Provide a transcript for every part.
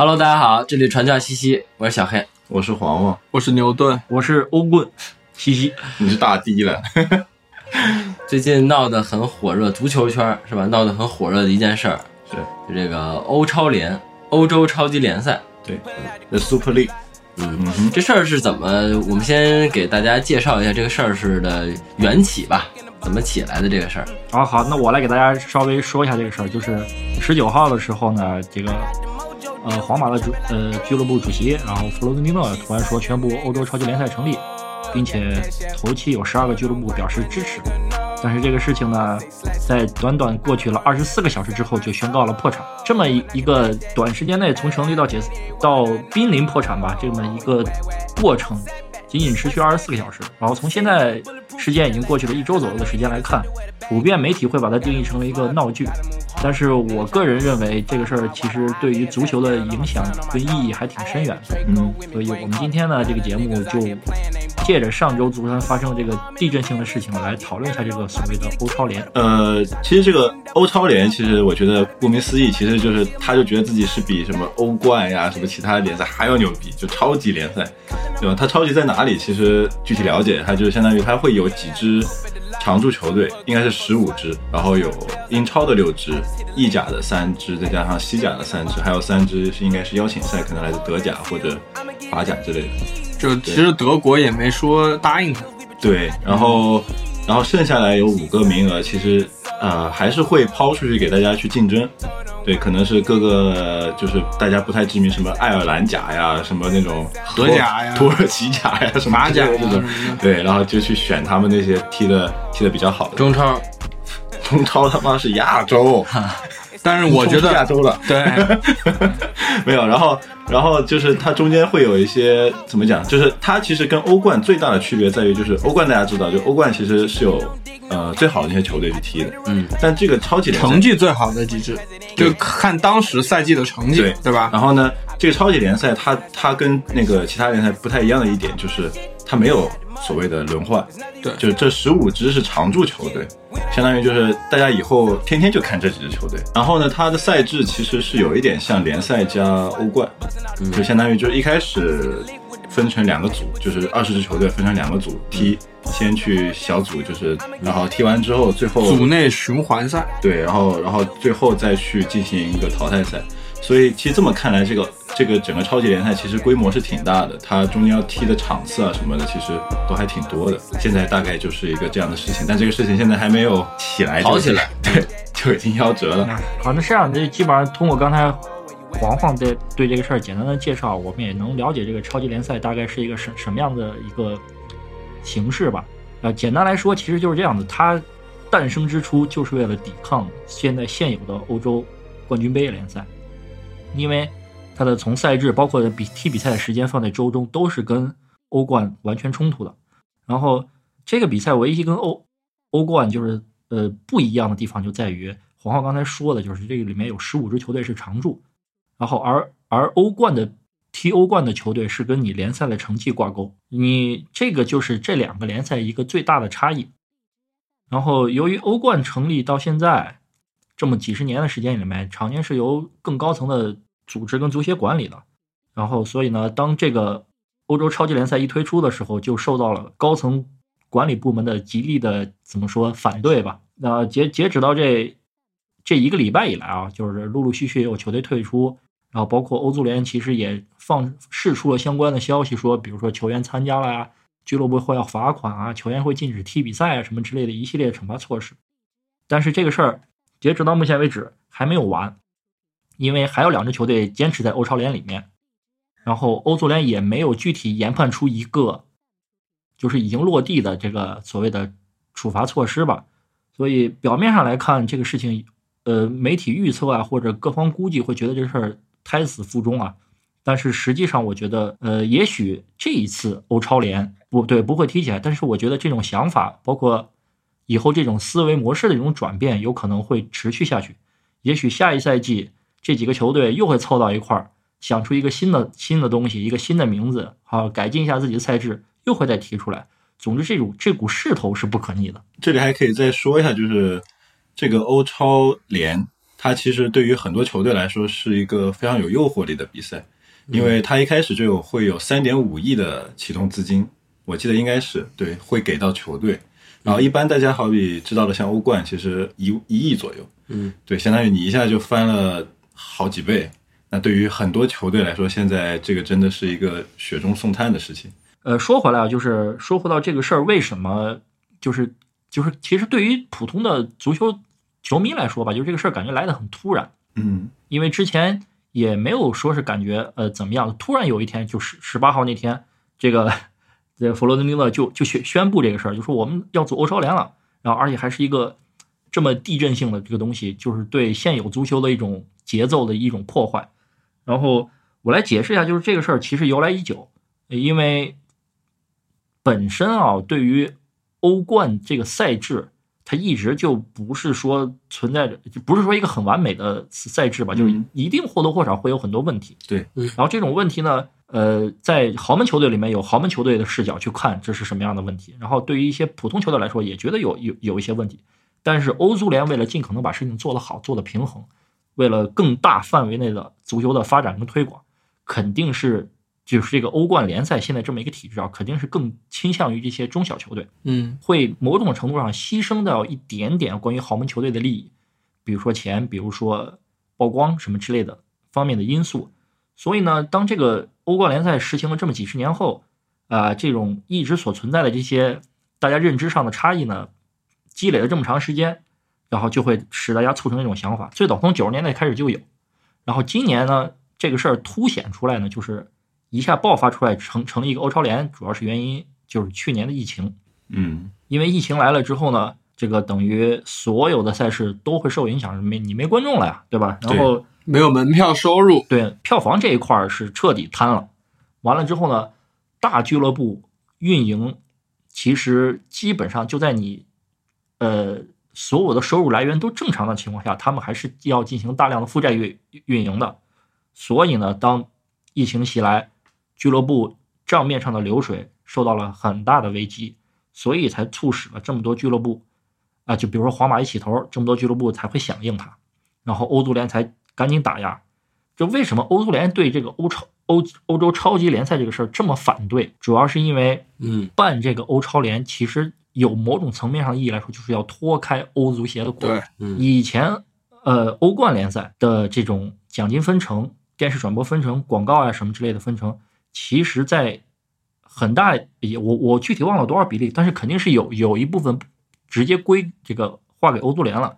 Hello，大家好，这里传教西西，我是小黑，我是黄黄，我是牛顿，我是欧棍，西西，你是大 D 了。最近闹得很火热，足球圈是吧？闹得很火热的一件事儿是就这个欧超联，欧洲超级联赛。对，The Super League。嗯嗯，这事儿是怎么？我们先给大家介绍一下这个事儿是的缘起吧，怎么起来的这个事儿？好好，那我来给大家稍微说一下这个事儿，就是十九号的时候呢，这个呃皇马的主呃俱乐部主席，然后弗洛伦蒂诺突然说宣布欧洲超级联赛成立，并且头期有十二个俱乐部表示支持。但是这个事情呢，在短短过去了二十四个小时之后就宣告了破产。这么一一个短时间内从成立到解到濒临破产吧，这么一个过程，仅仅持续二十四个小时。然后从现在时间已经过去了一周左右的时间来看，普遍媒体会把它定义成为一个闹剧。但是我个人认为，这个事儿其实对于足球的影响跟意义还挺深远的。嗯，所以我们今天呢，这个节目就借着上周足坛发生的这个地震性的事情来讨论一下这个所谓的欧超联。呃，其实这个欧超联，其实我觉得顾名思义，其实就是他就觉得自己是比什么欧冠呀、什么其他的联赛还要牛逼，就超级联赛，对吧？它超级在哪里？其实具体了解，它就相当于它会有几支常驻球队，应该是十五支，然后有英超的六支，意甲的三支，再加上西甲的三支，还有三支是应该是邀请赛，可能来自德甲或者法甲之类的。就其实德国也没说答应他，对，然后然后剩下来有五个名额，其实呃还是会抛出去给大家去竞争。对，可能是各个就是大家不太知名，什么爱尔兰甲呀，什么那种荷甲呀土耳其甲呀，什么马甲这种。对，然后就去选他们那些踢的踢的比较好的。中超中超他妈是亚洲，但是我觉冲出亚洲了。对，没有，然后然后就是它中间会有一些怎么讲，就是它其实跟欧冠最大的区别在于，就是欧冠大家知道，就欧冠其实是有呃最好的那些球队去踢的，嗯，但这个超级联赛成绩最好的机制，就看当时赛季的成绩对，对吧？然后呢，这个超级联赛它它跟那个其他联赛不太一样的一点就是它没有所谓的轮换，对。就这十五支是常驻球队，相当于就是大家以后天天就看这几支球队。然后呢，它的赛制其实是有一点像联赛加欧冠，就相当于就是一开始分成两个组，就是二十支球队分成两个组踢，先去小组，就是然后踢完之后最后组内循环赛，对，然后然后最后再去进行一个淘汰赛。所以其实这么看来，这个这个整个超级联赛其实规模是挺大的，它中间要踢的场次啊什么的，其实都还挺多的。现在大概就是一个这样的事情，但这个事情现在还没有起来，好起来，对，就已经夭折了。好，那这样，这基本上通过刚才黄黄对对这个事儿简单的介绍，我们也能了解这个超级联赛大概是一个什什么样的一个形式吧。呃，简单来说，其实就是这样子，它诞生之初就是为了抵抗现在现有的欧洲冠军杯联赛，因为它的从赛制包括比踢比赛的时间放在周中都是跟欧冠完全冲突的。然后这个比赛唯一跟欧欧冠就是呃不一样的地方就在于，黄浩刚才说的就是这个里面有十五支球队是常驻，然后而而欧冠的踢欧冠的球队是跟你联赛的成绩挂钩，你这个就是这两个联赛一个最大的差异。然后由于欧冠成立到现在这么几十年的时间里面，常年是由更高层的组织跟足协管理的，然后所以呢，当这个欧洲超级联赛一推出的时候，就受到了高层管理部门的极力的怎么说反对吧。那截截止到这这一个礼拜以来啊，就是陆陆续续有球队退出，然后包括欧足联其实也放释出了相关的消息，说比如说球员参加了呀，俱乐部会要罚款啊，球员会禁止踢比赛啊什么之类的一系列惩罚措施。但是这个事儿截止到目前为止还没有完，因为还有两支球队坚持在欧超联里面，然后欧足联也没有具体研判出一个就是已经落地的这个所谓的处罚措施吧。所以表面上来看，这个事情，呃，媒体预测啊，或者各方估计会觉得这事儿胎死腹中啊。但是实际上，我觉得，呃，也许这一次欧超联不对不会踢起来，但是我觉得这种想法，包括以后这种思维模式的一种转变，有可能会持续下去。也许下一赛季这几个球队又会凑到一块儿，想出一个新的新的东西，一个新的名字，好改进一下自己的赛制，又会再提出来。总之，这种这股势头是不可逆的。这里还可以再说一下，就是这个欧超联它其实对于很多球队来说是一个非常有诱惑力的比赛，因为它一开始就有会有三点五亿的启动资金，我记得应该是对，会给到球队。然后一般大家好比知道的，像欧冠其实一一亿左右，嗯，对，相当于你一下就翻了好几倍。那对于很多球队来说，现在这个真的是一个雪中送炭的事情。呃，说回来啊，就是说回到这个事儿，为什么就是就是其实对于普通的足球球迷来说吧，就是这个事儿感觉来的很突然，嗯因为之前也没有说是感觉呃怎么样，突然有一天就是十八号那天，这个这个弗洛伦蒂诺就就宣宣布这个事儿，就说我们要做欧超联了，然后而且还是一个这么地震性的这个东西，就是对现有足球的一种节奏的一种破坏。然后我来解释一下，就是这个事儿其实由来已久，呃因为本身啊，对于欧冠这个赛制，它一直就不是说存在着，就不是说一个很完美的赛制吧，就是嗯一定或多或少会有很多问题。对，然后这种问题呢，呃，在豪门球队里面有豪门球队的视角去看这是什么样的问题，然后对于一些普通球队来说，也觉得有有有一些问题。但是欧足联为了尽可能把事情做得好，做得平衡，为了更大范围内的足球的发展跟推广，肯定是就是这个欧冠联赛现在这么一个体制啊，肯定是更倾向于这些中小球队。嗯会某种程度上牺牲掉一点点关于豪门球队的利益，比如说钱，比如说曝光什么之类的方面的因素。所以呢，当这个欧冠联赛实行了这么几十年后，啊、这种一直所存在的这些大家认知上的差异呢，积累了这么长时间，然后就会使大家促成一种想法。最早从九十年代开始就有，然后今年呢，这个事儿凸显出来呢，就是一下爆发出来成成了一个欧超联，主要是原因就是去年的疫情。嗯因为疫情来了之后呢，这个等于所有的赛事都会受影响，没你没观众了呀，对吧？然后没有门票收入，对票房这一块儿是彻底瘫了。完了之后呢，大俱乐部运营其实基本上就在你呃所有的收入来源都正常的情况下，他们还是要进行大量的负债运运营的。所以呢，当疫情袭来，俱乐部账面上的流水受到了很大的危机，所以才促使了这么多俱乐部啊，就比如说皇马一起头，这么多俱乐部才会响应它，然后欧足联才赶紧打压。就为什么欧足联对这个欧超欧欧洲超级联赛这个事儿这么反对，主要是因为嗯办这个欧超联，其实有某种层面上意义来说，就是要脱开欧足协的管。以前呃欧冠联赛的这种奖金分成、电视转播分成、广告啊什么之类的分成，其实在很大也我我具体忘了多少比例，但是肯定是有有一部分直接归这个划给欧足联了。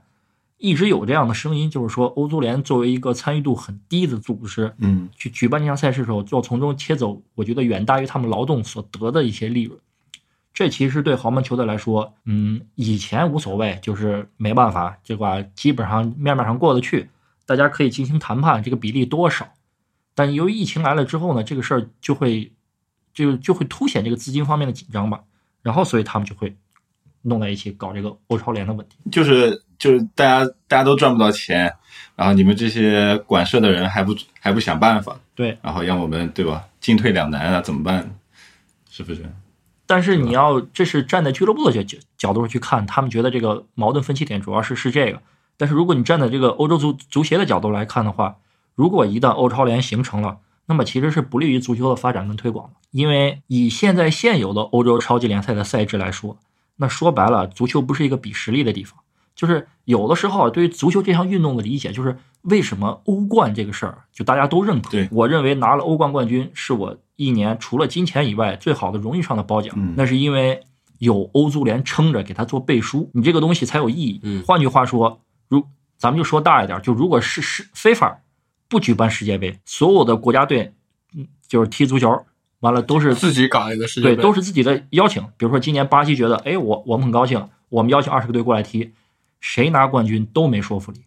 一直有这样的声音，就是说欧足联作为一个参与度很低的组织，嗯去举办这项赛事的时候，就要从中切走，我觉得远大于他们劳动所得的一些利润。这其实对豪门球队来说，嗯，以前无所谓，就是没办法，这个基本上面面上过得去，大家可以进行谈判，这个比例多少。但由于疫情来了之后呢，这个事儿就会就就会凸显这个资金方面的紧张吧，然后所以他们就会弄在一起搞这个欧超联的问题。就是就是大家大家都赚不到钱，然后你们这些管事的人还不还不想办法，对，然后让我们对吧进退两难啊，怎么办？是不是？但是你要这是站在俱乐部的角角角度去看，他们觉得这个矛盾分歧点主要是是这个。但是如果你站在这个欧洲足足协的角度来看的话，如果一旦欧超联形成了，那么其实是不利于足球的发展跟推广的。因为以现在现有的欧洲超级联赛的赛制来说，那说白了，足球不是一个比实力的地方。就是有的时候啊，对于足球这项运动的理解，就是为什么欧冠这个事儿，就大家都认可。我认为拿了欧冠冠军是我一年除了金钱以外最好的荣誉上的褒奖。嗯那是因为有欧足联撑着给他做背书，你这个东西才有意义。嗯换句话说，如咱们就说大一点，就如果是是非法不举办世界杯，所有的国家队，嗯，就是踢足球，完了都是自己搞一个世界对，杯，都是自己的邀请。比如说今年巴西觉得，哎，我我们很高兴，我们邀请二十个队过来踢，谁拿冠军都没说服力，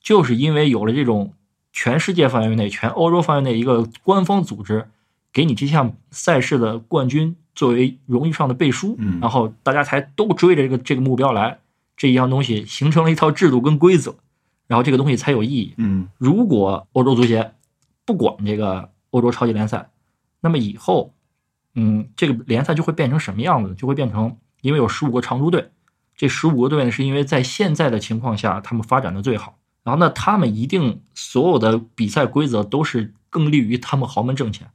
就是因为有了这种全世界范围内、全欧洲范围内一个官方组织，给你这项赛事的冠军作为荣誉上的背书，嗯然后大家才都追着这个这个目标来，这一样东西形成了一套制度跟规则，然后这个东西才有意义。嗯如果欧洲足协不管这个欧洲超级联赛，那么以后，嗯，这个联赛就会变成什么样子呢？就会变成因为有十五个常驻队，这十五个队呢是因为在现在的情况下他们发展的最好，然后呢，他们一定所有的比赛规则都是更利于他们豪门挣钱，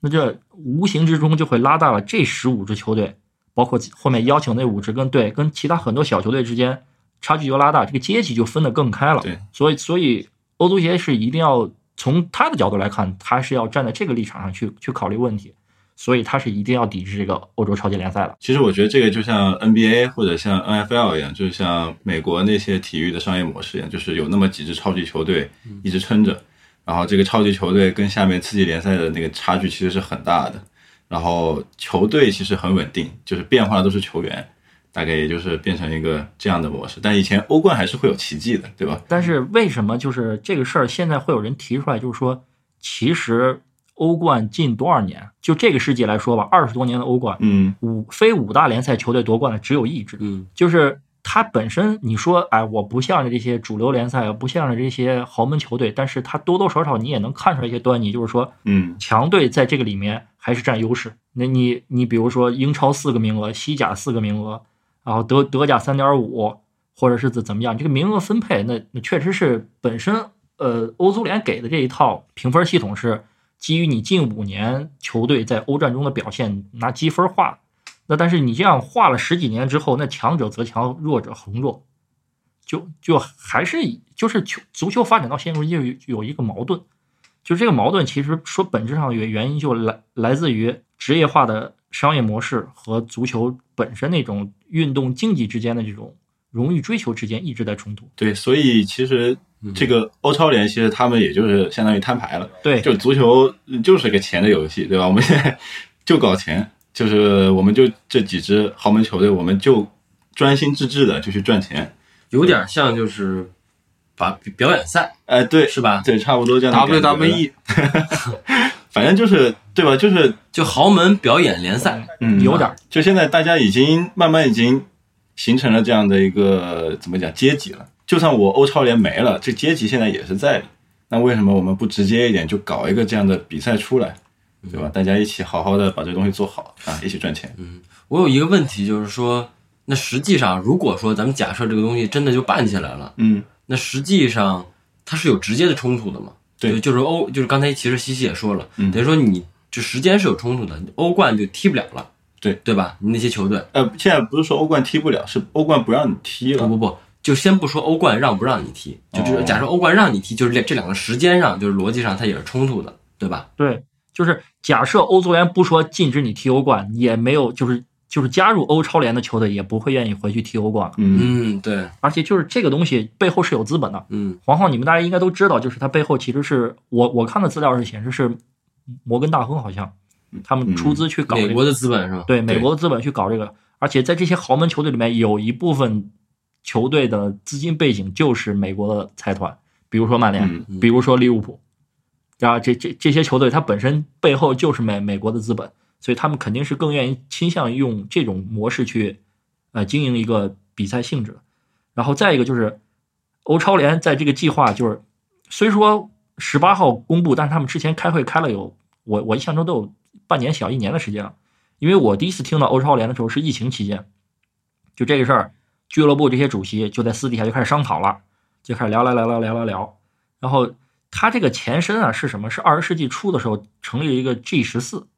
那这无形之中就会拉大了这十五支球队，包括后面邀请那五支跟队跟其他很多小球队之间差距就拉大，这个阶级就分得更开了。对，所以所以欧足协是一定要从他的角度来看，他是要站在这个立场上去去考虑问题，所以他是一定要抵制这个欧洲超级联赛的。其实我觉得这个就像 NBA 或者像 NFL 一样，就是像美国那些体育的商业模式一样，就是有那么几支超级球队一直撑着，然后这个超级球队跟下面次级联赛的那个差距其实是很大的，然后球队其实很稳定，就是变化的都是球员，大概也就是变成一个这样的模式。但以前欧冠还是会有奇迹的，对吧？但是为什么就是这个事儿现在会有人提出来，就是说，其实欧冠近多少年，就这个世纪来说吧，二十多年的欧冠，嗯五非五大联赛球队夺冠的只有一支，嗯就是它本身你说，哎，我不向着这些主流联赛，不向着这些豪门球队，但是它多多少少你也能看出来一些端倪，就是说嗯强队在这个里面还是占优势。那你你比如说英超四个名额，西甲四个名额，然后德德甲三点五，或者是怎怎么样，这个名额分配，那那确实是本身呃欧足联给的这一套评分系统是基于你近五年球队在欧战中的表现拿积分化。那但是你这样划了十几年之后，那强者则强，弱者恒弱，就就还是就是球足球发展到现在就有有一个矛盾，就这个矛盾其实说本质上原原因就来来自于职业化的商业模式和足球本身那种运动竞技之间的这种荣誉追求之间一直在冲突。对，所以其实这个欧超联其实他们也就是相当于摊牌了。对，就足球就是个钱的游戏，对吧？我们现 在就搞钱，就是我们就这几支豪门球队，我们就专心致志的就去赚钱。有点像就是把表演赛哎，对，是吧？对，差不多这样。WWE 反正就是对吧？就是就豪门表演联赛，嗯，有点儿就现在大家已经慢慢已经形成了这样的一个怎么讲阶级了。就算我欧超联没了，这阶级现在也是在的。那为什么我们不直接一点就搞一个这样的比赛出来，对吧？大家一起好好的把这东西做好啊，一起赚钱。嗯我有一个问题，就是说，那实际上，如果说咱们假设这个东西真的就办起来了，嗯，那实际上它是有直接的冲突的嘛？对就就是欧，就是刚才其实西西也说了，嗯等于说你就时间是有冲突的，欧冠就踢不了了，对对吧？你那些球队，呃，现在不是说欧冠踢不了，是欧冠不让你踢了。不不不，就先不说欧冠让不让你踢，就就是哦假设欧冠让你踢，就是这这两个时间上，就是逻辑上它也是冲突的，对吧？对，就是假设欧足联不说禁止你踢欧冠，也没有就是就是加入欧超联的球队也不会愿意回去踢欧冠了。嗯。嗯，对，而且就是这个东西背后是有资本的。嗯。黄黄，你们大家应该都知道，就是它背后其实是我我看的资料是显示是摩根大通好像他们出资去搞这个，美国的资本是吧？对美国的资本去搞这个，而且在这些豪门球队里面有一部分球队的资金背景就是美国的财团，比如说曼联，嗯。比如说利物浦，然后这这这些球队它本身背后就是美美国的资本，所以他们肯定是更愿意倾向于用这种模式去呃经营一个比赛性质。然后再一个就是欧超联在这个计划就是虽说十八号公布，但是他们之前开会开了有我我印象中都有半年小一年的时间了。因为我第一次听到欧超联的时候是疫情期间，就这个事儿，俱乐部这些主席就在私底下就开始商讨了，就开始聊聊聊聊聊聊聊。然后他这个前身啊是什么？是二十世纪初的时候成立了一个 G 十四，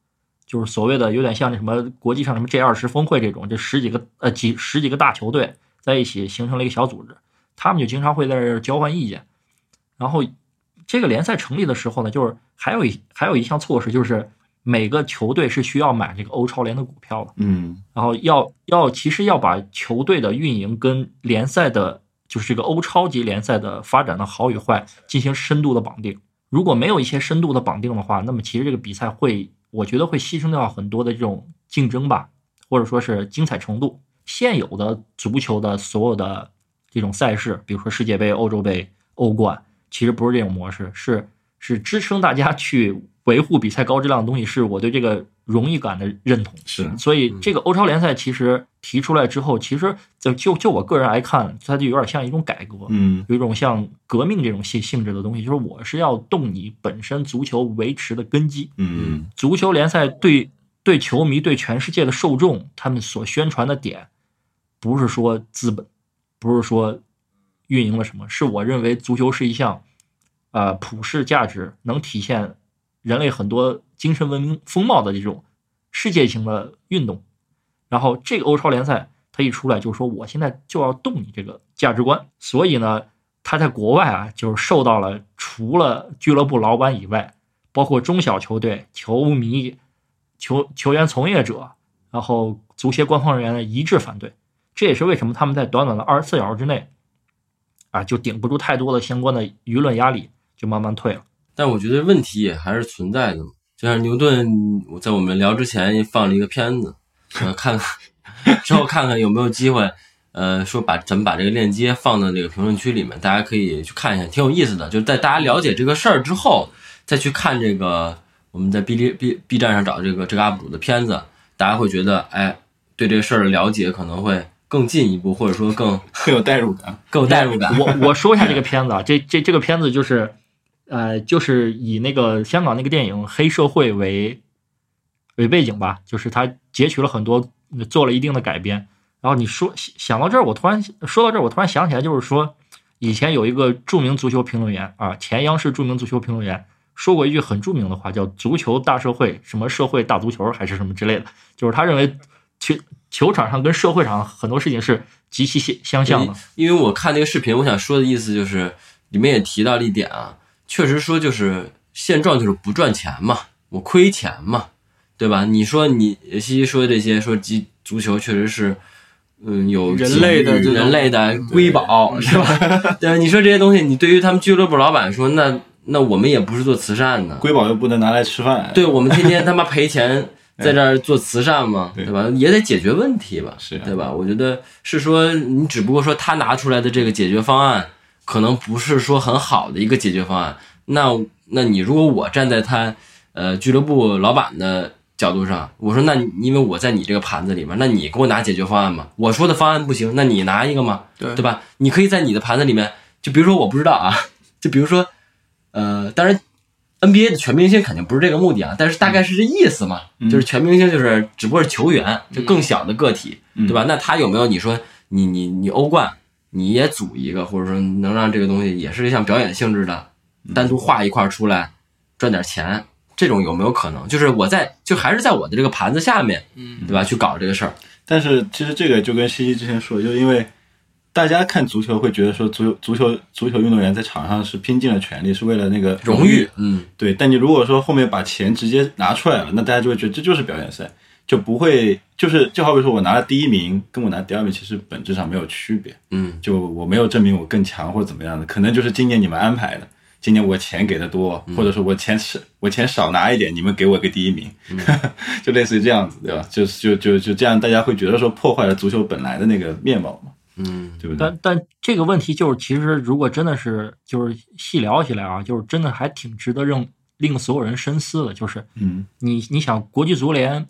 就是所谓的有点像那什么国际上什么 G 二十峰会这种，这十几个呃几十几个大球队在一起形成了一个小组织，他们就经常会在这儿交换意见。然后这个联赛成立的时候呢，就是还有一还有一项措施，就是每个球队是需要买这个欧超联的股票的。嗯然后要要其实要把球队的运营跟联赛的，就是这个欧超级联赛的发展的好与坏进行深度的绑定。如果没有一些深度的绑定的话，那么其实这个比赛会，我觉得会牺牲掉很多的这种竞争吧，或者说是精彩程度。现有的足球的所有的这种赛事，比如说世界杯、欧洲杯、欧冠，其实不是这种模式，是是支撑大家去维护比赛高质量的东西，是我对这个荣誉感的认同。是所以这个欧超联赛其实提出来之后，其实就就就我个人来看，它就有点像一种改革，嗯有一种像革命这种性性质的东西，就是我是要动你本身足球维持的根基。嗯足球联赛对对球迷、对全世界的受众，他们所宣传的点，不是说资本，不是说运营了什么？是我认为足球是一项，呃，普世价值，能体现人类很多精神文明风貌的这种世界性的运动。然后这个欧超联赛它一出来，就说我现在就要动你这个价值观。所以呢，它在国外啊，就是受到了除了俱乐部老板以外，包括中小球队、球迷、球球员从业者，然后足协官方人员的一致反对。这也是为什么他们在短短的二十四小时之内，啊，就顶不住太多的相关的舆论压力，就慢慢退了。但我觉得问题也还是存在的嘛。就像牛顿，我在我们聊之前放了一个片子，呃，看看之后看看有没有机会，呃，说把咱们把这个链接放到那个评论区里面，大家可以去看一下，挺有意思的。就是在大家了解这个事儿之后，再去看这个我们在 B 哩 B B 站上找这个这个 UP 主的片子，大家会觉得，哎，对这个事儿的了解可能会更进一步，或者说更更有代入感。更有代入感。我我说一下这个片子啊，这这这个片子就是，呃，就是以那个香港那个电影《黑社会》为为背景吧，就是他截取了很多，做了一定的改编。然后你说想到这儿，我突然说到这儿，我突然想起来，就是说以前有一个著名足球评论员啊，前央视著名足球评论员说过一句很著名的话，叫“足球大社会”，什么社会大足球还是什么之类的，就是他认为球球场上跟社会上很多事情是极其相相像的。因为我看那个视频，我想说的意思就是，里面也提到了一点啊，确实说就是现状就是不赚钱嘛，我亏钱嘛，对吧？你说你西西说这些，说足足球确实是，嗯，有人类的人类的瑰宝是吧？对，你说这些东西，你对于他们俱乐部老板说，那那我们也不是做慈善的，瑰宝又不能拿来吃饭，对我们天天他妈赔钱 在这儿做慈善嘛，对对吧？也得解决问题吧，是啊对吧？我觉得是说你只不过说他拿出来的这个解决方案，可能不是说很好的一个解决方案。那那你如果我站在他呃俱乐部老板的角度上，我说那因为我在你这个盘子里面，那你给我拿解决方案嘛？我说的方案不行，那你拿一个嘛，对对吧？你可以在你的盘子里面，就比如说我不知道啊，就比如说呃，当然 NBA 的全明星肯定不是这个目的啊，但是大概是这意思嘛，就是全明星就是只不过是球员，就更小的个体，嗯对吧？那他有没有你说你你你欧冠你也组一个，或者说能让这个东西也是像表演性质的，单独画一块出来赚点钱，这种有没有可能？就是我在就还是在我的这个盘子下面，嗯。对吧？去搞这个事儿，但是其实这个就跟西西之前说的，就是因为大家看足球会觉得说足球足球足球运动员在场上是拼尽了全力，是为了那个荣誉，嗯，对，但你如果说后面把钱直接拿出来了，那大家就会觉得这就是表演赛，就不会就是就好比说我拿了第一名，跟我拿第二名其实本质上没有区别，嗯，就我没有证明我更强或者怎么样的，可能就是今年你们安排的，今年我钱给的多，或者说我钱少我钱少拿一点，你们给我个第一名，就类似于这样子，对吧？就是就就就这样，大家会觉得说破坏了足球本来的那个面貌嘛，嗯，对不对？但但这个问题就是，其实如果真的是就是细聊起来啊，就是真的还挺值得让令所有人深思的。就是嗯你你想，国际足联，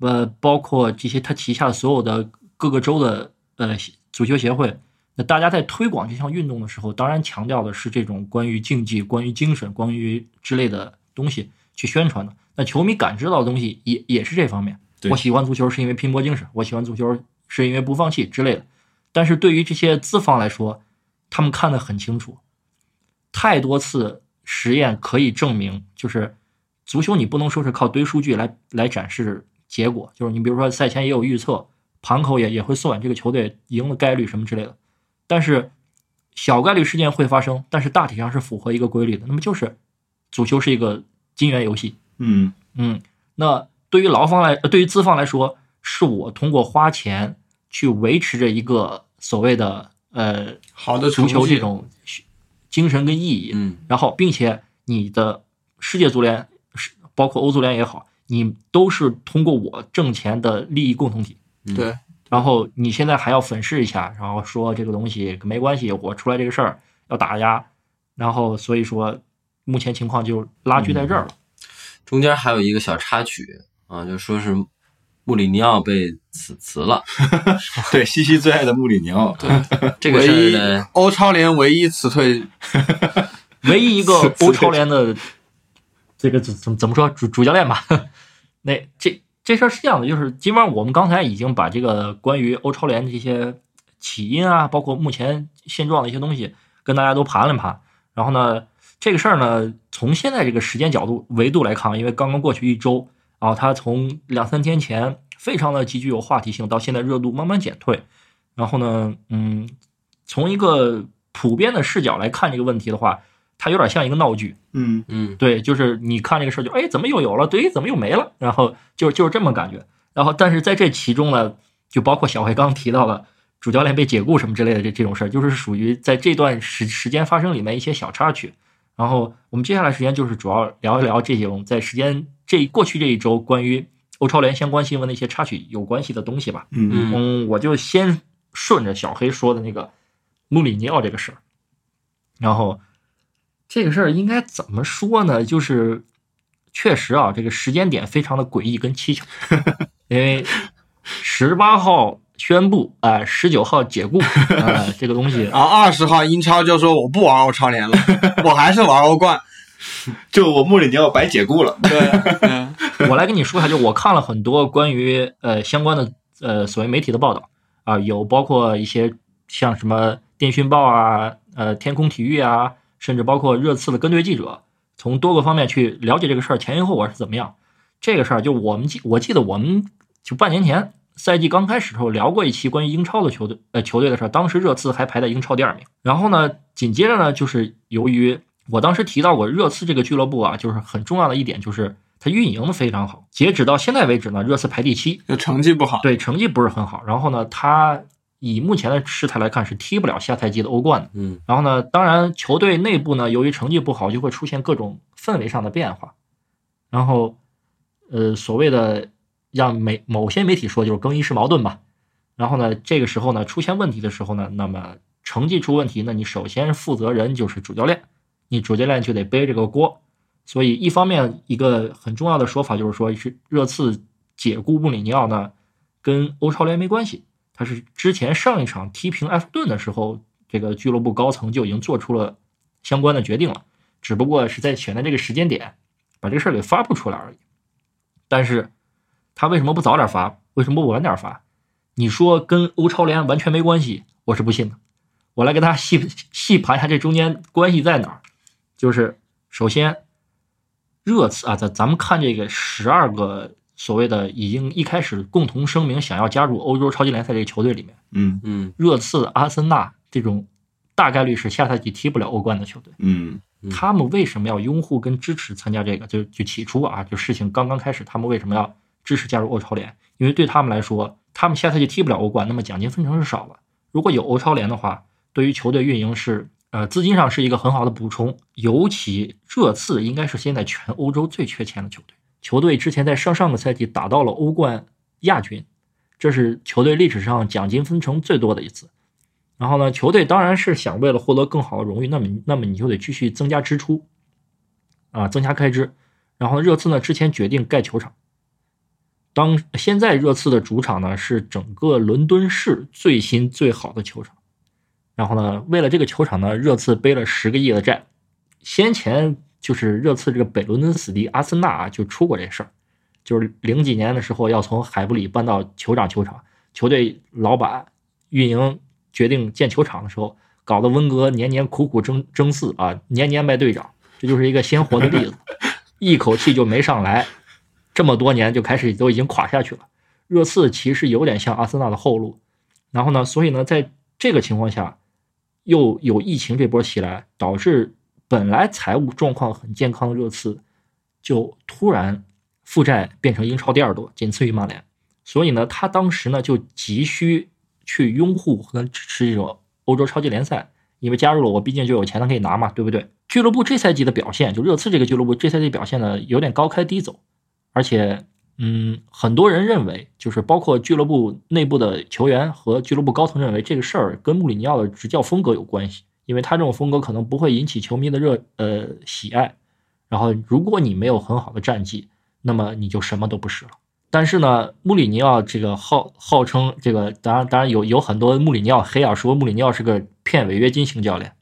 呃，包括这些他旗下所有的各个州的呃足球协会，那大家在推广这项运动的时候，当然强调的是这种关于竞技、关于精神、关于之类的东西去宣传的。那球迷感知到的东西也也是这方面。我喜欢足球是因为拼搏精神，我喜欢足球是因为不放弃之类的。但是对于这些资方来说，他们看得很清楚，太多次实验可以证明，就是足球你不能说是靠堆数据来来展示结果，就是你比如说赛前也有预测，盘口也也会算这个球队赢的概率什么之类的，但是小概率事件会发生，但是大体上是符合一个规律的，那么就是足球是一个金元游戏，嗯。嗯，那对于劳方来，呃对于资方来说，是我通过花钱去维持着一个所谓的呃好的足球这种精神跟意义，嗯，然后并且你的世界足联是包括欧足联也好，你都是通过我挣钱的利益共同体。对，然后你现在还要粉饰一下，然后说这个东西没关系，我出来这个事儿要打压，然后所以说目前情况就拉锯在这儿了。中间还有一个小插曲啊，就说是穆里尼奥被辞辞了，对，西西最爱的穆里尼奥，对这个事唯一儿呢，欧超联唯一辞退，唯一一个欧超联的这个怎怎怎么说主主教练吧？那这这事儿是这样的，就是基本上我们刚才已经把这个关于欧超联这些起因啊，包括目前现状的一些东西，跟大家都盘了盘。然后呢，这个事儿呢，从现在这个时间角度维度来看，因为刚刚过去一周啊，它从两三天前非常的极具有话题性，到现在热度慢慢减退。然后呢，嗯，从一个普遍的视角来看这个问题的话，它有点像一个闹剧。嗯嗯对，就是你看这个事儿就哎，怎么又有了？对，怎么又没了？然后就就是这么感觉。然后，但是在这其中呢，就包括小黑刚刚提到了主教练被解雇什么之类的这这种事儿，就是属于在这段时时间发生里面一些小插曲。然后我们接下来时间就是主要聊一聊这种在时间这过去这一周关于欧超联相关新闻的一些插曲有关系的东西吧。嗯嗯嗯，我就先顺着小黑说的那个穆里尼奥这个事儿，然后这个事儿应该怎么说呢？就是确实啊，这个时间点非常的诡异跟蹊跷，因为十八号宣布，啊十九号解雇，啊、这个东西 然后二十号英超就说我不玩欧超联了，我还是玩欧冠。就我穆里尼奥白解雇了。对，嗯 我来跟你说一下，就我看了很多关于呃相关的呃所谓媒体的报道啊、有包括一些像什么电讯报啊、呃天空体育啊，甚至包括热刺的跟队记者，从多个方面去了解这个事儿前因后果是怎么样。这个事儿就我们记我记得我们就半年前赛季刚开始的时候聊过一期关于英超的球队呃球队的事儿，当时热刺还排在英超第二名。然后呢，紧接着呢，就是由于我当时提到过热刺这个俱乐部啊，就是很重要的一点就是它运营的非常好。截止到现在为止呢，热刺排第七，就成绩不好。对成绩不是很好。然后呢，它以目前的事态来看是踢不了下赛季的欧冠的。嗯然后呢，当然球队内部呢，由于成绩不好，就会出现各种氛围上的变化。然后，呃，所谓的让媒某些媒体说就是更衣室矛盾吧。然后呢，这个时候呢出现问题的时候呢，那么成绩出问题，那你首先负责人就是主教练，你主教练就得背这个锅。所以一方面一个很重要的说法就是说，是热刺解雇穆里尼奥呢，跟欧超联没关系，他是之前上一场踢平埃弗顿的时候，这个俱乐部高层就已经做出了相关的决定了，只不过是在选在这个时间点把这个事儿给发布出来而已。但是他为什么不早点发？为什么不晚点发？你说跟欧超联完全没关系，我是不信的。我来给大家细细盘一下这中间关系在哪儿。就是首先，热刺啊，咱咱们看这个十二个所谓的已经一开始共同声明想要加入欧洲超级联赛这个球队里面，嗯嗯热刺、阿森纳这种大概率是下赛季踢不了欧冠的球队，嗯嗯他们为什么要拥护跟支持参加这个？就就起初啊，就事情刚刚开始，他们为什么要支持加入欧超联？因为对他们来说，他们下赛季踢不了欧冠，那么奖金分成是少了。如果有欧超联的话，对于球队运营是呃资金上是一个很好的补充。尤其热刺应该是现在全欧洲最缺钱的球队，球队之前在上上个赛季打到了欧冠亚军，这是球队历史上奖金分成最多的一次。然后呢，球队当然是想为了获得更好的荣誉，那么那么你就得继续增加支出，啊，增加开支。然后热刺呢，之前决定盖球场，当现在热刺的主场呢是整个伦敦市最新最好的球场。然后呢，为了这个球场呢，热刺背了十个亿的债。先前就是热刺这个北伦敦死敌阿森纳啊，就出过这事儿，就是零几年的时候要从海布里搬到酋长球场，球队老板运营决定建球场的时候，搞得温格年年苦苦争争四啊，年年卖队长，这就是一个鲜活的例子，一口气就没上来，这么多年就开始都已经垮下去了。热刺其实有点像阿森纳的后路，然后呢，所以呢，在这个情况下，又有疫情这波袭来，导致本来财务状况很健康的热刺，就突然负债变成英超第二多，仅次于曼联。所以呢，他当时呢就急需去拥护和支持这种欧洲超级联赛，因为加入了我，毕竟就有钱他可以拿嘛，对不对？俱乐部这赛季的表现，就热刺这个俱乐部这赛季表现呢有点高开低走，而且，嗯，很多人认为，就是包括俱乐部内部的球员和俱乐部高层认为，这个事儿跟穆里尼奥的执教风格有关系，因为他这种风格可能不会引起球迷的热呃喜爱。然后，如果你没有很好的战绩，那么你就什么都不是了。但是呢，穆里尼奥这个号号称这个，当然当然有有很多穆里尼奥黑啊，说穆里尼奥是个骗违约金型教练，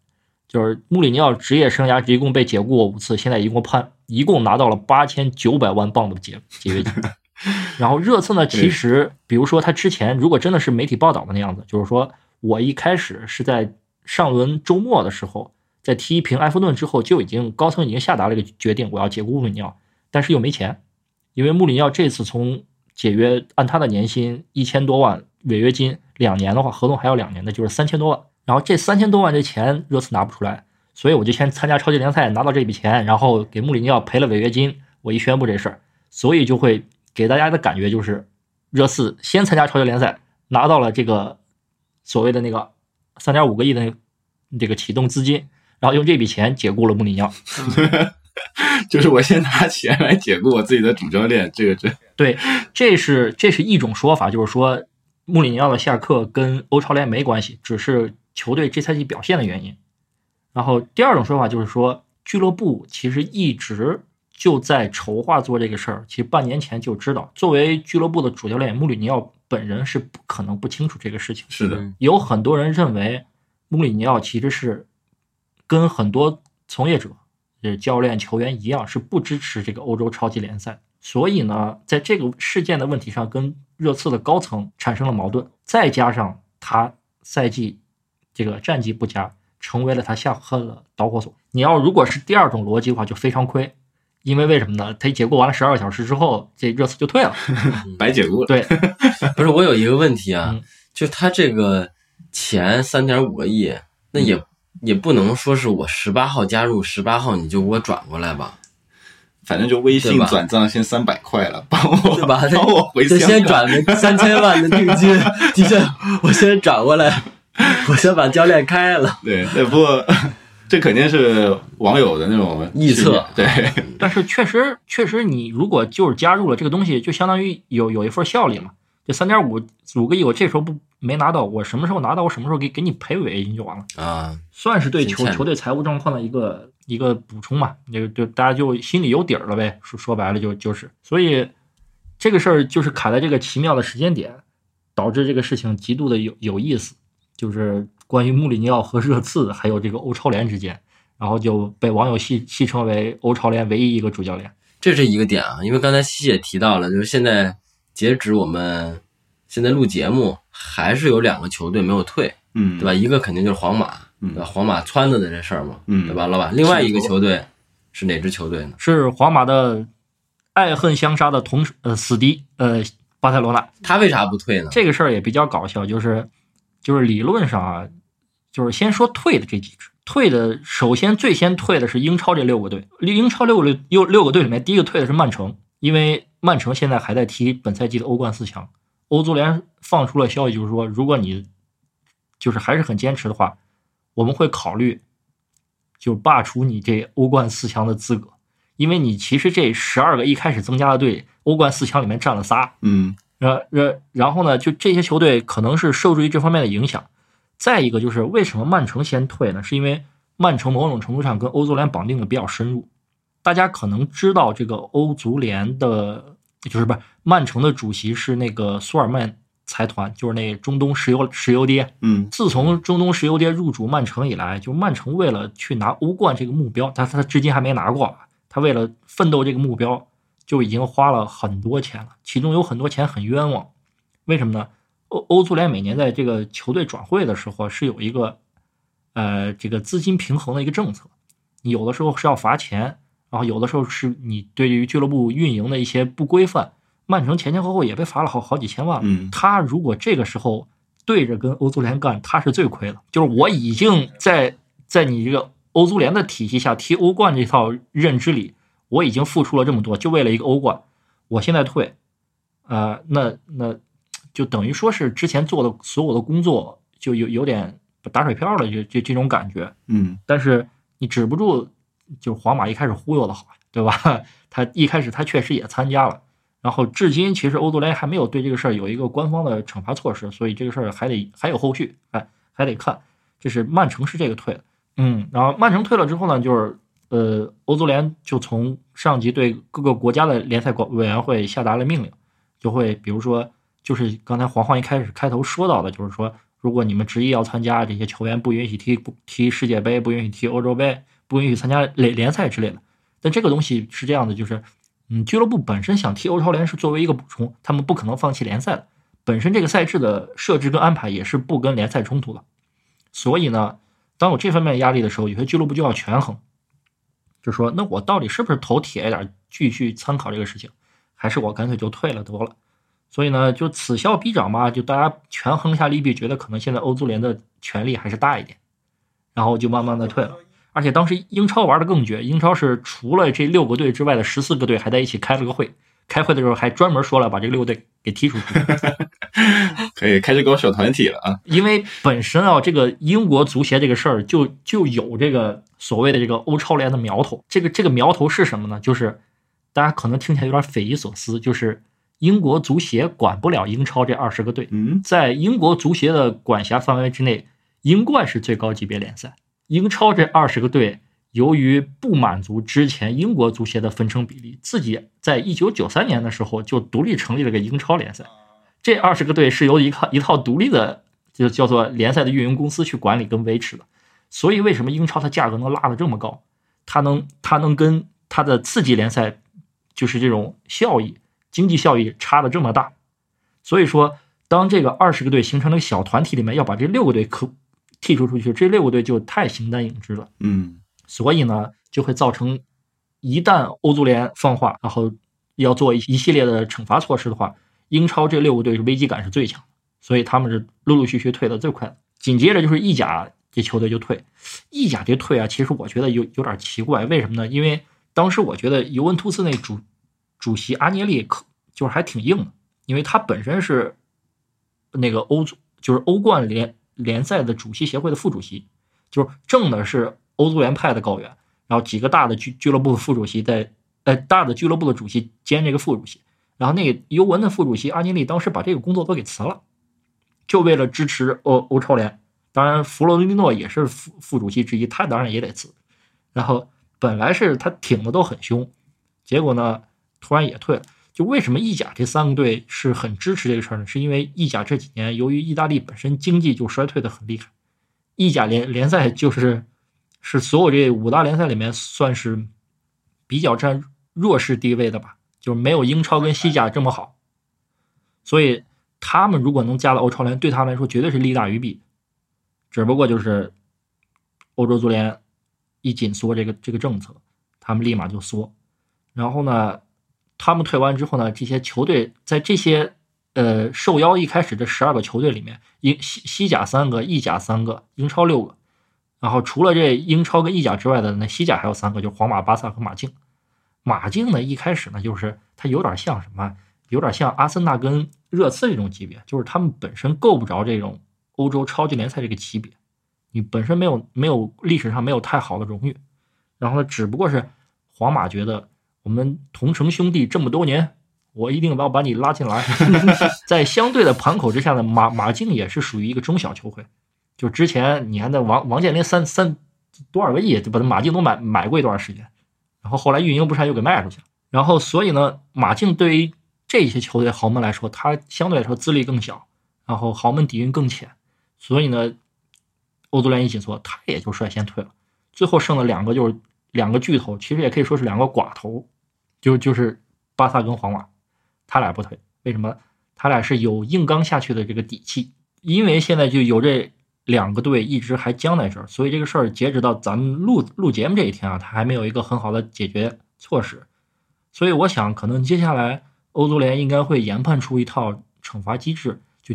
就是穆里尼奥职业生涯一共被解雇过五次，现在一共判一共拿到了八千九百万镑的解解约金。然后热刺呢，其实比如说他之前如果真的是媒体报道的那样子，就是说我一开始是在上轮周末的时候，在踢一平埃弗顿之后，就已经高层已经下达了一个决定，我要解雇穆里尼奥，但是又没钱，因为穆里尼奥这次从解约，按他的年薪一千多万，违约金两年的话，合同还要两年的，就是三千多万。然后这三千多万这钱热刺拿不出来，所以我就先参加超级联赛拿到这笔钱，然后给穆里尼奥赔了违约金。我一宣布这事儿，所以就会给大家的感觉就是，热刺先参加超级联赛，拿到了这个所谓的那个三点五个亿的这个启动资金，然后用这笔钱解雇了穆里尼奥。就是我先拿钱来解雇我自己的主教练，这个这对，这是这是一种说法，就是说穆里尼奥的下课跟欧超联没关系，只是球队这赛季表现的原因。然后第二种说法就是说，俱乐部其实一直就在筹划做这个事儿，其实半年前就知道。作为俱乐部的主教练，穆里尼奥本人是不可能不清楚这个事情。是的，嗯有很多人认为，穆里尼奥其实是跟很多从业者、呃教练、球员一样，是不支持这个欧洲超级联赛。所以呢，在这个事件的问题上，跟热刺的高层产生了矛盾，再加上他赛季这个战绩不佳，成为了他下课的导火索。你要如果是第二种逻辑的话，就非常亏。因为为什么呢？他解雇完了十二个小时之后，这热刺就退了。白解雇了。对，不是，我有一个问题啊，嗯就他这个钱三点五个亿，那也、嗯也不能说是我十八号加入，十八号你就给我转过来吧，反正就微信吧转账先三百块了，帮我对吧？帮我回就香港。先转个三千万的定金，的确，我先转过来，我先把教练开了。对，那，不过这肯定是网友的那种臆测对，但是确实，确实，你如果就是加入了这个东西，就相当于有有一份效力嘛。这三点五五个亿，我这时候不没拿到，我什么时候拿到，我什么时候给给你赔违约金就完了，啊，算是对球球队财务状况的一个一个补充嘛。这个就大家就心里有底儿了呗。说说白了就就是，所以这个事儿就是卡在这个奇妙的时间点，导致这个事情极度的有有意思，就是关于穆里尼奥和热刺还有这个欧超联之间，然后就被网友戏戏称为欧超联唯一一个主教练。这是一个点啊，因为刚才西也提到了，就是现在截止我们现在录节目，还是有两个球队没有退，嗯，对吧？一个肯定就是皇马，嗯对吧？皇马撺掇的这事儿嘛，嗯对吧，老板？另外一个球队是哪支球队呢？是皇马的爱恨相杀的同呃死敌呃巴塞罗那。他为啥不退呢？这个事儿也比较搞笑，就是就是理论上啊，就是先说退的这几支，退的首先最先退的是英超这六个队，英超六个六六六个队里面第一个退的是曼城，因为曼城现在还在踢本赛季的欧冠四强，欧足联放出了消息，就是说如果你就是还是很坚持的话，我们会考虑就罢除你这欧冠四强的资格，因为你其实这十二个一开始增加的队，欧冠四强里面占了仨，嗯。然然然后呢，就这些球队可能是受制于这方面的影响。再一个就是为什么曼城先退呢？是因为曼城某种程度上跟欧足联绑定的比较深入。大家可能知道这个欧足联的，就是不是曼城的主席是那个苏尔曼财团，就是那中东石油石油爹。嗯自从中东石油爹入主曼城以来，就曼城为了去拿欧冠这个目标，他他至今还没拿过啊。他为了奋斗这个目标，就已经花了很多钱了，其中有很多钱很冤枉。为什么呢？欧欧足联每年在这个球队转会的时候是有一个，呃，这个资金平衡的一个政策，你有的时候是要罚钱，然后有的时候是你对于俱乐部运营的一些不规范。曼城前前后后也被罚了好好几千万了。嗯他如果这个时候对着跟欧足联干，他是最亏的。就是我已经在在你这个欧足联的体系下踢欧冠这套认知里，我已经付出了这么多，就为了一个欧冠，我现在退，呃，那那就等于说是之前做的所有的工作就有有点打水漂了，就就这种感觉。嗯但是你止不住，就是皇马一开始忽悠的好，对吧？他一开始他确实也参加了，然后至今其实欧足联还没有对这个事儿有一个官方的惩罚措施，所以这个事儿还得还有后续，哎，还得看。这是曼城是这个退的，嗯，然后曼城退了之后呢，就是呃，欧足联就从上级对各个国家的联赛管委员会下达了命令，就会比如说，就是刚才黄黄一开始开头说到的，就是说，如果你们执意要参加，这些球员不允许踢不踢世界杯，不允许踢欧洲杯，不允许参加联联赛之类的。但这个东西是这样的，就是，嗯，俱乐部本身想踢欧超联是作为一个补充，他们不可能放弃联赛的。本身这个赛制的设置跟安排也是不跟联赛冲突的，所以呢，当有这方面压力的时候，有些俱乐部就要权衡，就说那我到底是不是头铁一点，继续参考这个事情，还是我干脆就退了得了。所以呢，就此消彼长嘛，就大家权衡一下利弊，觉得可能现在欧足联的权力还是大一点，然后就慢慢的退了。而且当时英超玩的更绝，英超是除了这六个队之外的十四个队还在一起开了个会，开会的时候还专门说了把这六个队给踢出去，可以开始搞小团体了啊！因为本身啊，这个英国足协这个事儿就就有这个所谓的这个欧超联的苗头。这个这个苗头是什么呢？就是大家可能听起来有点匪夷所思，就是英国足协管不了英超这二十个队，嗯，在英国足协的管辖范围之内，英冠是最高级别联赛。英超这二十个队，由于不满足之前英国足协的分成比例，自己在一九九三年的时候就独立成立了个英超联赛。这二十个队是由一套一套独立的，就叫做联赛的运营公司去管理跟维持的。所以为什么英超它价格能拉得这么高？它能它能跟它的次级联赛，就是这种效益、经济效益差的这么大？所以说，当这个二十个队形成了小团体里面，要把这六个队可剔除出去，这六个队就太形单影只了。嗯，所以呢，就会造成一旦欧足联放话，然后要做一一系列的惩罚措施的话，英超这六个队是危机感是最强，所以他们是陆陆续续退的最快的。紧接着就是意甲这球队就退，意甲这退啊，其实我觉得有有点奇怪，为什么呢？因为当时我觉得尤文图斯那主主席阿涅利可就是还挺硬的，因为他本身是那个欧足就是欧冠联联赛的主席协会的副主席，就是正的是欧足联派的高原，然后几个大的俱俱乐部的副主席在，呃，大的俱乐部的主席兼这个副主席，然后那个尤文的副主席阿涅利当时把这个工作都给辞了，就为了支持欧欧超联。当然，弗洛伦蒂诺也是副副主席之一，他当然也得辞。然后本来是他挺的都很凶，结果呢，突然也退了。就为什么意甲这三个队是很支持这个事儿呢？是因为意甲这几年由于意大利本身经济就衰退的很厉害，意甲联联赛就是是所有这五大联赛里面算是比较占弱势地位的吧，就是没有英超跟西甲这么好，所以他们如果能加了欧超联，对他们来说绝对是利大于弊。只不过就是欧洲足联一紧缩这个这个政策，他们立马就缩，然后呢？他们退完之后呢，这些球队在这些呃受邀一开始的十二个球队里面，英西西甲三个，意甲三个，英超六个，然后除了这英超跟意甲之外的，那西甲还有三个，就是皇马、巴萨和马竞。马竞呢一开始呢就是它有点像什么，有点像阿森纳跟热刺这种级别，就是他们本身够不着这种欧洲超级联赛这个级别，你本身没有没有历史上没有太好的荣誉，然后呢，只不过是皇马觉得。我们同城兄弟这么多年，我一定要把你拉进来。在相对的盘口之下呢，马马竞也是属于一个中小球会。就之前你看那王王健林三三多少个亿，就把马竞都买买过一段时间，然后后来运营不善又给卖出去了。然后所以呢，马竞对于这些球队豪门来说，它相对来说资历更小，然后豪门底蕴更浅，所以呢，欧足联一紧缩，他也就率先退了。最后剩了两个，就是两个巨头，其实也可以说是两个寡头。就就是巴萨跟皇马，他俩不退，为什么？他俩是有硬刚下去的这个底气，因为现在就有这两个队一直还僵在这儿，所以这个事儿截止到咱们录录节目这一天啊，他还没有一个很好的解决措施，所以我想可能接下来欧足联应该会研判出一套惩罚机制，就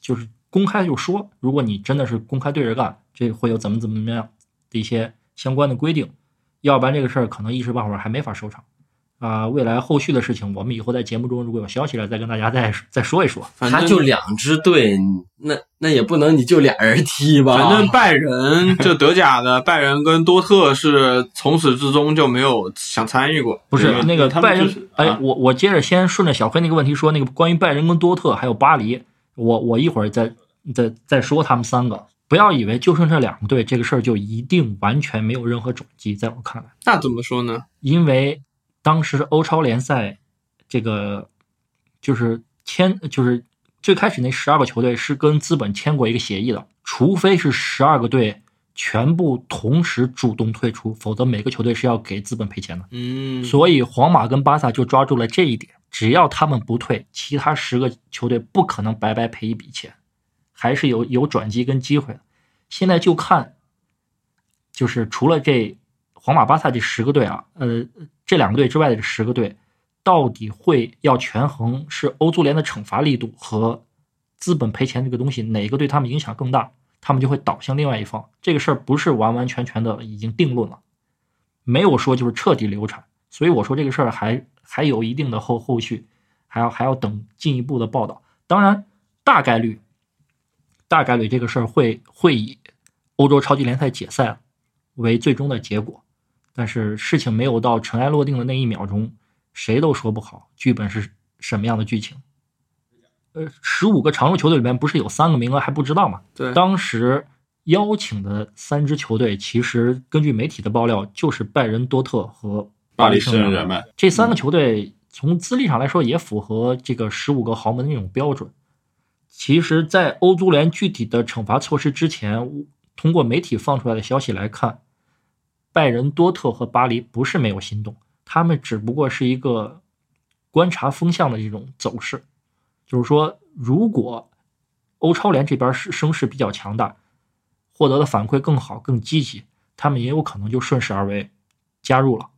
就是公开就说，如果你真的是公开对着干，这会有怎么怎么样的一些相关的规定，要不然这个事儿可能一时半会儿还没法收场。啊，未来后续的事情，我们以后在节目中如果有消息了，再跟大家再再说一说。他就两支队，那那也不能你就俩人踢吧？反正拜仁 就德甲的拜仁跟多特是从始至终就没有想参与过。不是那个拜仁，就是哎啊，我我接着先顺着小黑那个问题说，那个关于拜仁跟多特还有巴黎，我我一会儿再再再说他们三个。不要以为就剩这两个队，这个事儿就一定完全没有任何转机。在我看来，那怎么说呢？因为当时欧超联赛这个就是签就是最开始那十二个球队是跟资本签过一个协议的，除非是十二个队全部同时主动退出，否则每个球队是要给资本赔钱的。嗯，所以皇马跟巴萨就抓住了这一点，只要他们不退，其他十个球队不可能白白赔一笔钱，还是有有转机跟机会的。现在就看，就是除了这皇马、巴萨这十个队啊，呃，这两个队之外的这十个队，到底会要权衡是欧足联的惩罚力度和资本赔钱这个东西哪个对他们影响更大，他们就会倒向另外一方。这个事儿不是完完全全的已经定论了，没有说就是彻底流产。所以我说这个事儿还还有一定的后后续，还要还要等进一步的报道。当然，大概率大概率这个事儿会会以欧洲超级联赛解散为最终的结果。但是事情没有到尘埃落定的那一秒钟，谁都说不好剧本是什么样的剧情。呃，十五个常驻球队里面不是有三个名额还不知道吗？对，当时邀请的三支球队，其实根据媒体的爆料，就是拜仁、多特和巴黎圣日圣日耳曼，这三个球队从资历上来说也符合这个十五个豪门的那种标准。其实，在欧足联具体的惩罚措施之前，通过媒体放出来的消息来看，拜仁、多特和巴黎不是没有心动，他们只不过是一个观察风向的这种走势。就是说，如果欧超联这边是声势比较强大，获得的反馈更好、更积极，他们也有可能就顺势而为加入了。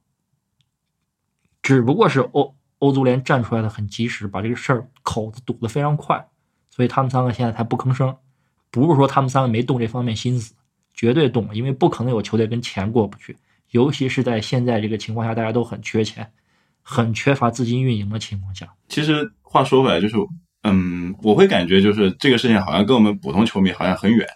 只不过是欧欧足联站出来的很及时，把这个事儿口子堵得非常快，所以他们三个现在才不吭声。不是说他们三个没动这方面心思，绝对懂，因为不可能有球队跟钱过不去，尤其是在现在这个情况下，大家都很缺钱，很缺乏资金运营的情况下。其实话说回来，就是嗯，我会感觉就是这个事情好像跟我们普通球迷好像很远，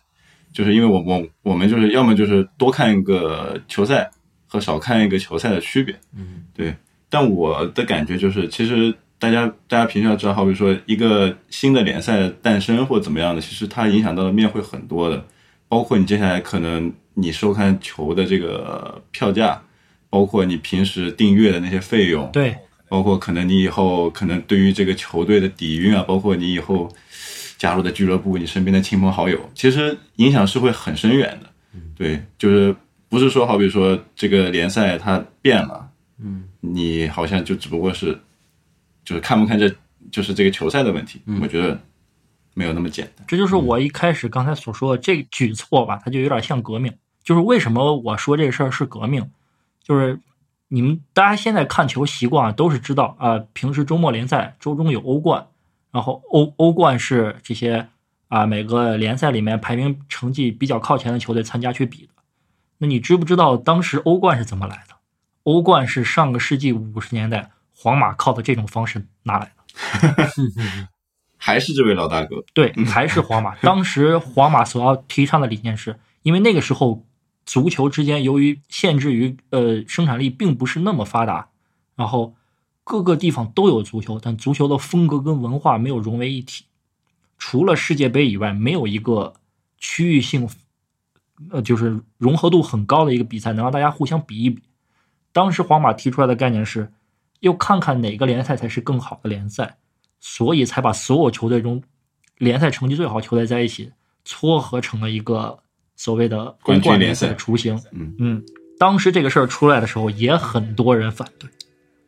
就是因为我我我们就是要么就是多看一个球赛和少看一个球赛的区别，嗯，对。但我的感觉就是，其实大家大家平时要知道，好比说一个新的联赛的诞生或怎么样的，其实它影响到的面会很多的，包括你接下来可能你收看球的这个票价，包括你平时订阅的那些费用，对，包括可能你以后可能对于这个球队的底蕴啊，包括你以后加入的俱乐部，你身边的亲朋好友，其实影响是会很深远的。对，就是不是说好比说这个联赛它变了，嗯，你好像就只不过是就是看不看这就是这个球赛的问题，我觉得没有那么简单。这就是我一开始刚才所说的这个举措吧，它就有点像革命。就是为什么我说这个事儿是革命，就是你们大家现在看球习惯啊都是知道啊、平时周末联赛，周中有欧冠，然后欧欧冠是这些啊、每个联赛里面排名成绩比较靠前的球队参加去比的。那你知不知道当时欧冠是怎么来的？欧冠是上个世纪五十年代皇马靠的这种方式拿来的。还是这位老大哥，对，还是皇马。当时皇马所要提倡的理念是，因为那个时候足球之间由于限制于呃生产力并不是那么发达，然后各个地方都有足球，但足球的风格跟文化没有融为一体。除了世界杯以外，没有一个区域性，呃，就是融合度很高的一个比赛能让大家互相比一比。当时皇马提出来的概念是，要看看哪个联赛才是更好的联赛。所以才把所有球队中联赛成绩最好球队在一起撮合成了一个所谓的欧冠军联赛的雏形。嗯嗯，当时这个事儿出来的时候，也很多人反对，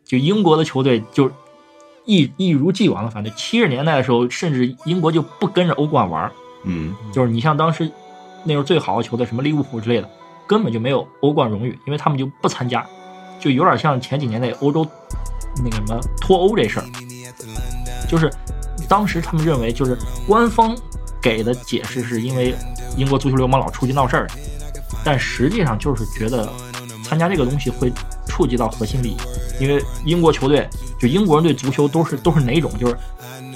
就英国的球队就一一如既往的反对。七十年代的时候，甚至英国就不跟着欧冠玩儿，嗯就是你像当时那时候最好的球队，什么利物浦之类的，根本就没有欧冠荣誉，因为他们就不参加，就有点像前几年那欧洲那个什么脱欧这事儿，就是当时他们认为，就是官方给的解释是因为英国足球流氓老出去闹事儿，但实际上就是觉得参加这个东西会触及到核心利益，因为英国球队就英国人对足球都是都是哪种，就是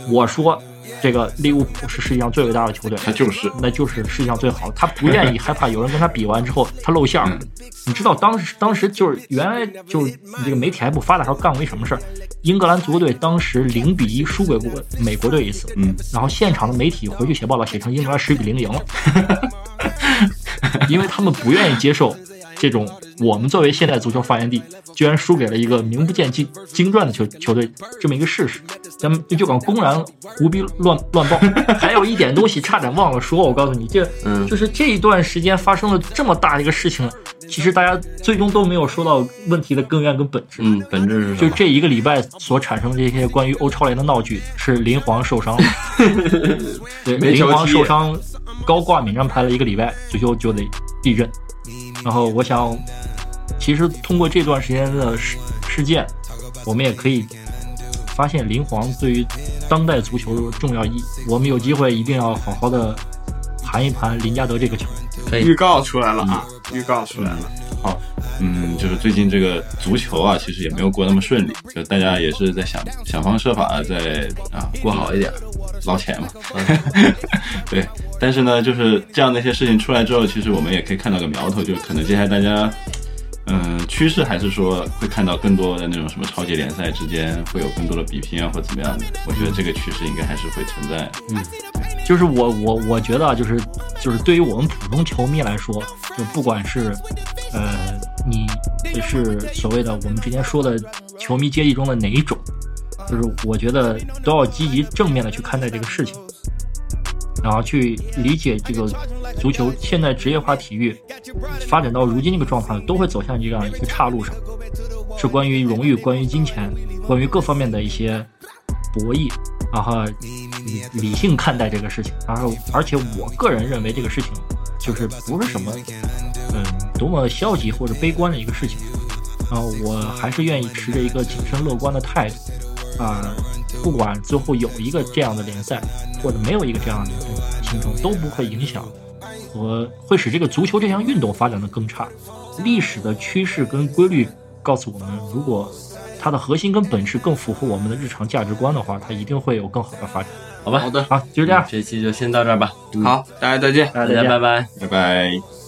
我说这个利物浦是世界上最伟大的球队，他就是那就是世界上最好的。他不愿意 害怕有人跟他比完之后他露馅儿。嗯你知道当时当时就是原来就是这个媒体还不发达时候干过一什么事儿？英格兰足球队当时零比一输给过美国队一次，嗯，然后现场的媒体回去写报道，写成英格兰十比零赢了，因为他们不愿意接受这种我们作为现代足球发源地，居然输给了一个名不见经经传的球球队，这么一个事实，咱们就敢公然胡逼乱乱报。还有一点东西差点忘了说，我告诉你，这嗯就是这一段时间发生了这么大的一个事情，其实大家最终都没有说到问题的根源跟本质。嗯，本质是？就这一个礼拜所产生这些关于欧超联的闹剧，是林皇受伤了，对，林皇受伤，高挂免战牌了一个礼拜，足球就得地震。然后我想，其实通过这段时间的事事件，我们也可以发现林皇对于当代足球的重要意义。我们有机会一定要好好的盘一盘林加德这个球员。可以预告出来了啊，预告出来了。好，嗯，就是最近这个足球啊，其实也没有过那么顺利，就大家也是在想想方设法地在啊过好一点。捞钱嘛。对，但是呢，就是这样的一些事情出来之后，其实我们也可以看到个苗头，就是可能接下来大家，嗯，趋势还是说会看到更多的那种什么超级联赛之间会有更多的比拼啊，或怎么样的。我觉得这个趋势应该还是会存在。嗯就是我我我觉得啊，就是就是对于我们普通球迷来说，就不管是呃你是所谓的我们之前说的球迷阶级中的哪一种，就是我觉得都要积极正面的去看待这个事情，然后去理解这个足球现在职业化体育发展到如今这个状况，都会走向这样一个岔路上，是关于荣誉、关于金钱、关于各方面的一些博弈，然后理性看待这个事情，然后而且我个人认为这个事情就是不是什么多么消极或者悲观的一个事情，然后我还是愿意持着一个谨慎乐观的态度啊、不管最后有一个这样的联赛或者没有一个这样的联赛形成，都不会影响和会使这个足球这项运动发展的更差。历史的趋势跟规律告诉我们，如果它的核心跟本质更符合我们的日常价值观的话，它一定会有更好的发展。好吧，好的，好，就是这样，这期就先到这儿吧。嗯，好，大家再见。大家再见大家拜。拜。拜拜。